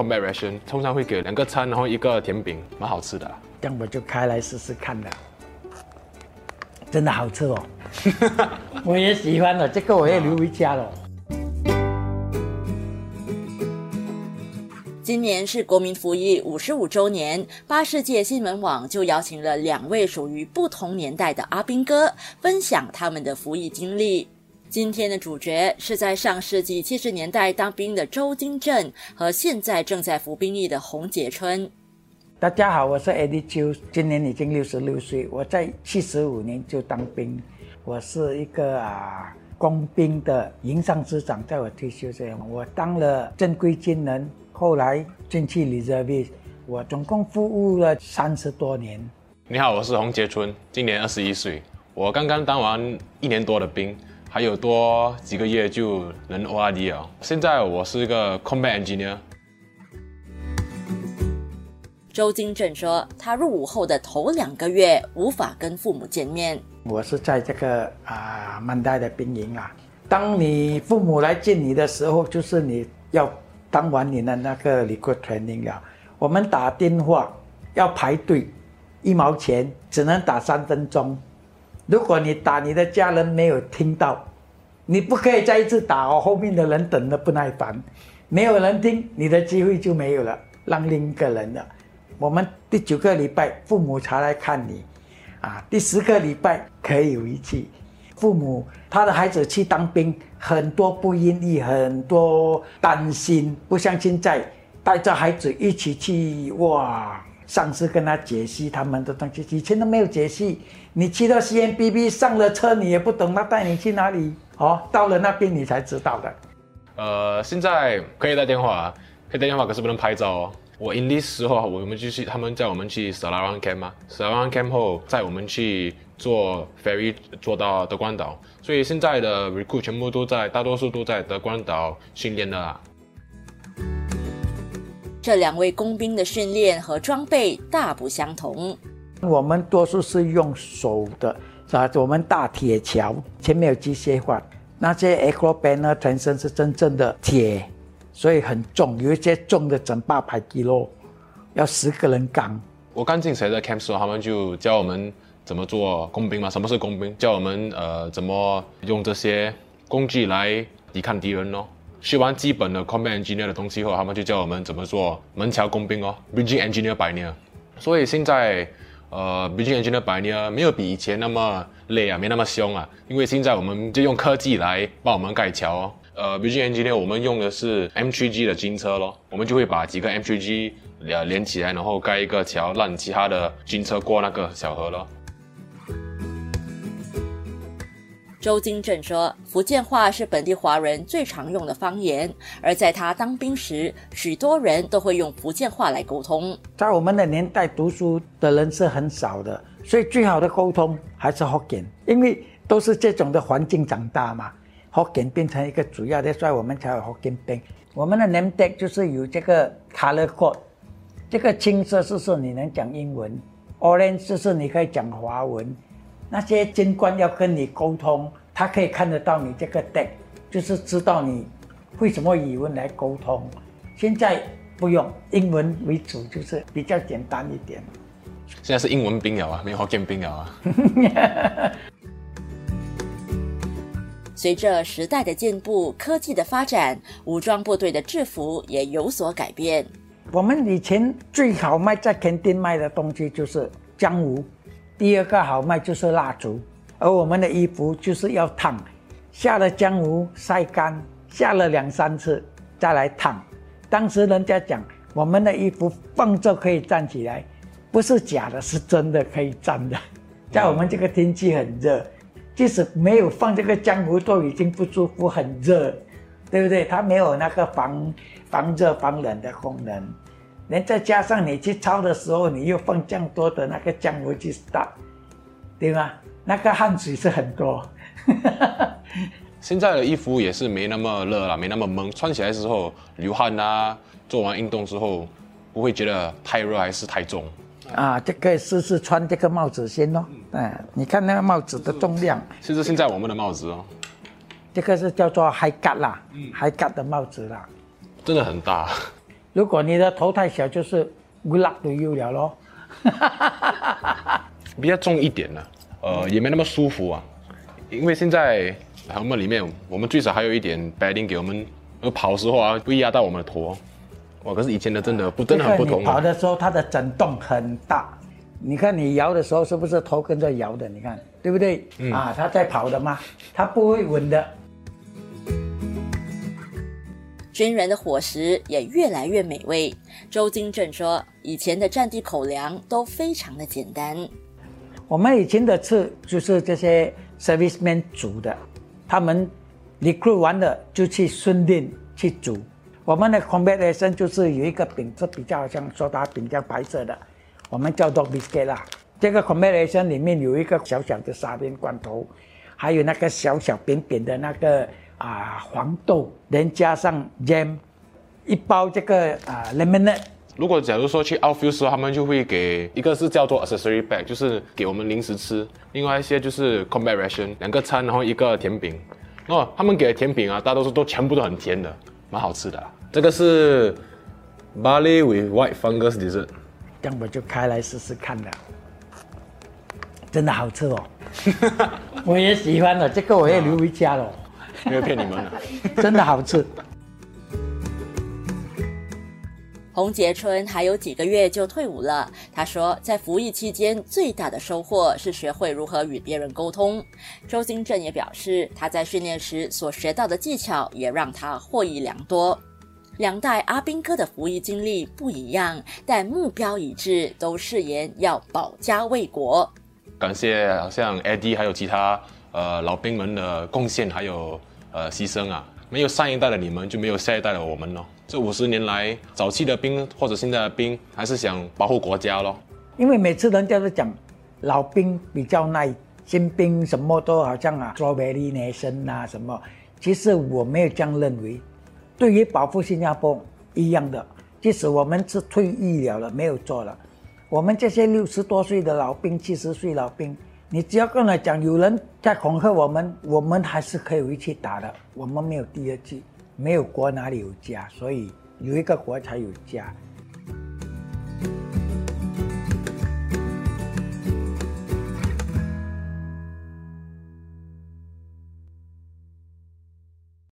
combat ration，通常会给两个餐，然后一个甜饼，蛮好吃的。这样我就开来试试看了，真的好吃哦，我也喜欢了，这个我也留回家了。今年是国民服役五十五周年，八世界新闻网就邀请了两位属于不同年代的阿兵哥，分享他们的服役经历。今天的主角是在上世纪七十年代当兵的周金正，和现在正在服兵役的洪杰春。大家好，我是 Eddie 秋，今年已经六十六岁。我在七十五年就当兵，我是一个啊工兵的营上师长，在我退休前，我当了正规军人。后来进去 reserve，我总共服务了三十多年。你好，我是洪杰春，今年二十一岁。我刚刚当完一年多的兵，还有多几个月就能 ORD 了。现在我是一个 combat engineer。周金正说，他入伍后的头两个月无法跟父母见面。我是在这个啊曼代的兵营啊，当你父母来见你的时候，就是你要。当完你的那个 liquid training 了，我们打电话要排队，一毛钱只能打三分钟。如果你打你的家人没有听到，你不可以再一次打哦，后面的人等得不耐烦，没有人听，你的机会就没有了，让另一个人了。我们第九个礼拜父母才来看你，啊，第十个礼拜可以回去。父母他的孩子去当兵，很多不愿意，很多担心，不像现在带着孩子一起去，哇！上司跟他解析他们的东西，以前都没有解析。你去到 C N B B 上了车，你也不懂他带你去哪里，哦，到了那边你才知道的。呃，现在可以打电话，可以打电话，可是不能拍照哦。我 in this 时候，我们就去，他们叫我们去 s a l a r a n Camp 嘛 s a l a r a n Camp 后载我们去。坐 ferry 坐到德关岛，所以现在的 recruit 全部都在，大多数都在德关岛训练的啦。这两位工兵的训练和装备大不相同。我们多数是用手的，是吧？我们大铁桥前面有机械化，那些 a c r o b a n 呢，全身是真正的铁，所以很重，有一些重的整八百 k g 要十个人扛。我刚进谁的 camp 时候，他们就教我们。怎么做工兵嘛？什么是工兵？教我们呃怎么用这些工具来抵抗敌人咯。学完基本的 combat engineer 的东西后，他们就教我们怎么做门桥工兵哦，bridging engineer 百年。所以现在呃 bridging engineer 百年没有比以前那么累啊，没那么凶啊。因为现在我们就用科技来帮我们盖桥哦。呃 bridging engineer 我们用的是 M3G 的军车咯，我们就会把几个 M3G 连连起来，然后盖一个桥，让其他的军车过那个小河咯。周金正说：“福建话是本地华人最常用的方言，而在他当兵时，许多人都会用福建话来沟通。在我们的年代，读书的人是很少的，所以最好的沟通还是福建，因为都是这种的环境长大嘛。福建变成一个主要的，所以我们才有福建兵。我们的 name tag 就是有这个 color code，这个青色是说你能讲英文，orange 就是你可以讲华文。”那些军官要跟你沟通，他可以看得到你这个 deck，就是知道你会什么语文来沟通。现在不用英文为主，就是比较简单一点。现在是英文兵了啊，没有福建兵了啊。随着时代的进步，科技的发展，武装部队的制服也有所改变。我们以前最好卖在垦丁卖的东西就是江湖。第二个好卖就是蜡烛，而我们的衣服就是要烫，下了江湖晒干，下了两三次再来烫。当时人家讲我们的衣服放着可以站起来，不是假的，是真的可以站的。在我们这个天气很热，即使没有放这个江湖都已经不舒服，很热，对不对？它没有那个防防热防冷的功能。连再加上你去抄的时候，你又放这样多的那个酱回去打，对吗？那个汗水是很多。现在的衣服也是没那么热了，没那么闷，穿起来之后流汗啊，做完运动之后不会觉得太热还是太重。啊，就可以试试穿这个帽子先咯。嗯，你看那个帽子的重量。其实现在我们的帽子哦，这个是叫做海嘎啦，higar 的帽子啦，真的很大。如果你的头太小，就是 good luck to you 了咯。比较重一点呢，呃，也没那么舒服啊，因为现在 helmet 里面我们最少还有一点 bedding 给我们，呃，跑的时候啊不会压到我们的头。哇，可是以前的真的不真的很不同、你跑啊。的时候，它的震动很大。你看你摇的时候，是不是头跟着摇的？你看对不对？啊，它在跑的嘛，它不会稳的。军人的伙食也越来越美味。周金正说，以前的战地口粮都非常的简单。我们以前的吃就是这些 serviceman 煮的，他们 recruit 完了就去训练去煮。我们的 combat ration 就是有一个饼是比较像苏打饼这样白色的，我们叫 dog biscuit 啦。这个 combat ration 里面有一个小小的沙丁罐头，还有那个小小扁扁的那个啊黄豆，连加上 jam，一包这个啊 lemonade。如果假如说去 outfield 时候，他们就会给一个是叫做 accessory bag，就是给我们零食吃；另外一些就是 combat ration，两个餐，然后一个甜饼。哦，他们给的甜饼啊，大多数都全部都很甜的，蛮好吃的啊、这个是 barley with white fungus dessert，这样我就开来试试看了，真的好吃哦，我也喜欢了，这个我也留回家了，没有骗你们啊。真的好吃。洪杰春还有几个月就退伍了。他说，在服役期间最大的收获是学会如何与别人沟通。周金正也表示，他在训练时所学到的技巧也让他获益良多。两代阿兵哥的服役经历不一样，但目标一致，都誓言要保家卫国。感谢好像 Eddie 还有其他呃老兵们的贡献还有呃牺牲啊，没有上一代的你们，就没有下一代的我们咯。这五十年来，早期的兵或者现在的兵，还是想保护国家咯。因为每次人家都讲老兵比较耐，新兵什么都好像啊 strawberry nation 啊什么，其实我没有这样认为。对于保护新加坡一样的，即使我们是退役了了，没有做了，我们这些六十多岁的老兵、七十岁老兵，你只要跟他讲有人在恐吓我们，我们还是可以回去打的。我们没有第二季，没有国哪里有家，所以有一个国才有家。